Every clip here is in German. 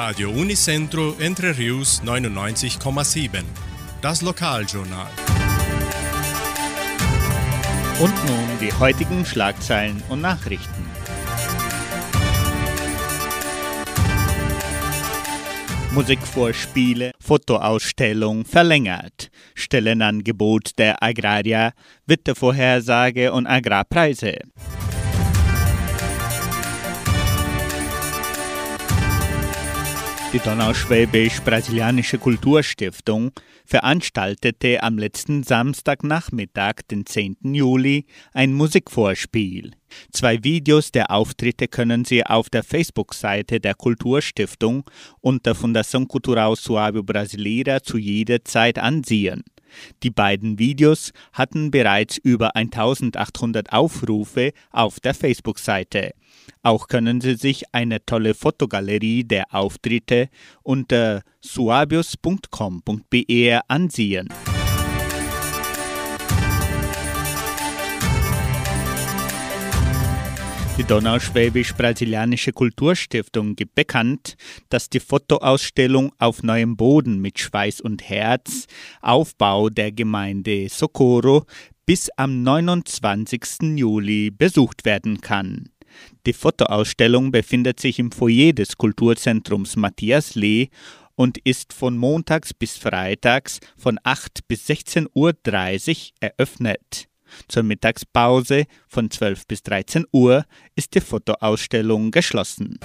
Radio Unicentro Entre Rius 99,7. Das Lokaljournal. Und nun die heutigen Schlagzeilen und Nachrichten. Musikvorspiele, Fotoausstellung verlängert, Stellenangebot der Agraria, Wettervorhersage und Agrarpreise. Die Donauschwäbisch-Brasilianische Kulturstiftung veranstaltete am letzten Samstagnachmittag, den 10. Juli, ein Musikvorspiel. Zwei Videos der Auftritte können Sie auf der Facebook-Seite der Kulturstiftung unter Fundação Cultural Suábio Brasileira zu jeder Zeit ansehen. Die beiden Videos hatten bereits über 1800 Aufrufe auf der Facebook-Seite. Auch können Sie sich eine tolle Fotogalerie der Auftritte unter suabius.com.br ansehen. Die Donauschwäbisch-Brasilianische Kulturstiftung gibt bekannt, dass die Fotoausstellung auf neuem Boden mit Schweiß und Herz, Aufbau der Gemeinde Socorro, bis am 29. Juli besucht werden kann. Die Fotoausstellung befindet sich im Foyer des Kulturzentrums Matthias Lee und ist von montags bis freitags von 8 bis 16.30 Uhr eröffnet. Zur Mittagspause von 12 bis 13 Uhr ist die Fotoausstellung geschlossen.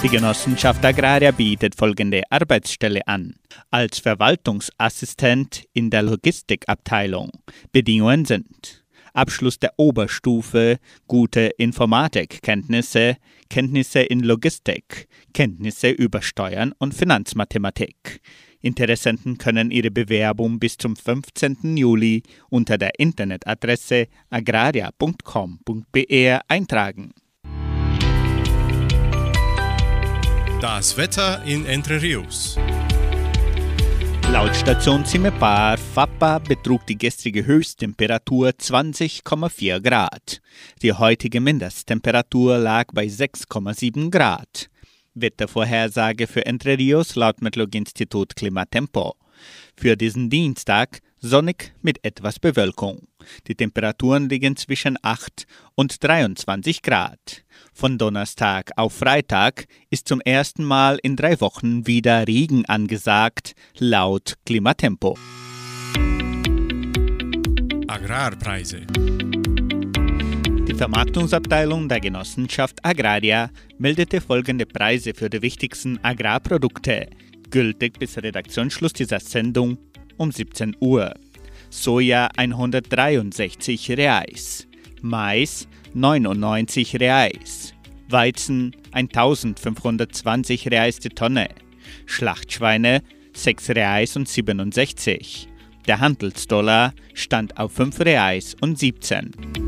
Die Genossenschaft Agraria bietet folgende Arbeitsstelle an. Als Verwaltungsassistent in der Logistikabteilung. Bedingungen sind Abschluss der Oberstufe, gute Informatikkenntnisse, Kenntnisse in Logistik, Kenntnisse über Steuern und Finanzmathematik. Interessenten können ihre Bewerbung bis zum 15. Juli unter der Internetadresse agraria.com.br eintragen. Das Wetter in Entre Rios. Laut Station Zimmerpar Fappa betrug die gestrige Höchsttemperatur 20,4 Grad. Die heutige Mindesttemperatur lag bei 6,7 Grad. Wettervorhersage für Entre Rios laut Metlog-Institut Klimatempo. Für diesen Dienstag sonnig mit etwas Bewölkung. Die Temperaturen liegen zwischen 8 und 23 Grad. Von Donnerstag auf Freitag ist zum ersten Mal in drei Wochen wieder Regen angesagt, laut Klimatempo. Agrarpreise. Die Vermarktungsabteilung der Genossenschaft Agraria meldete folgende Preise für die wichtigsten Agrarprodukte, gültig bis Redaktionsschluss dieser Sendung um 17 Uhr. Soja 163 Reais, Mais 99 Reais, Weizen 1520 Reais die Tonne, Schlachtschweine 6 Reais und 67. Der Handelsdollar stand auf 5 Reais und 17.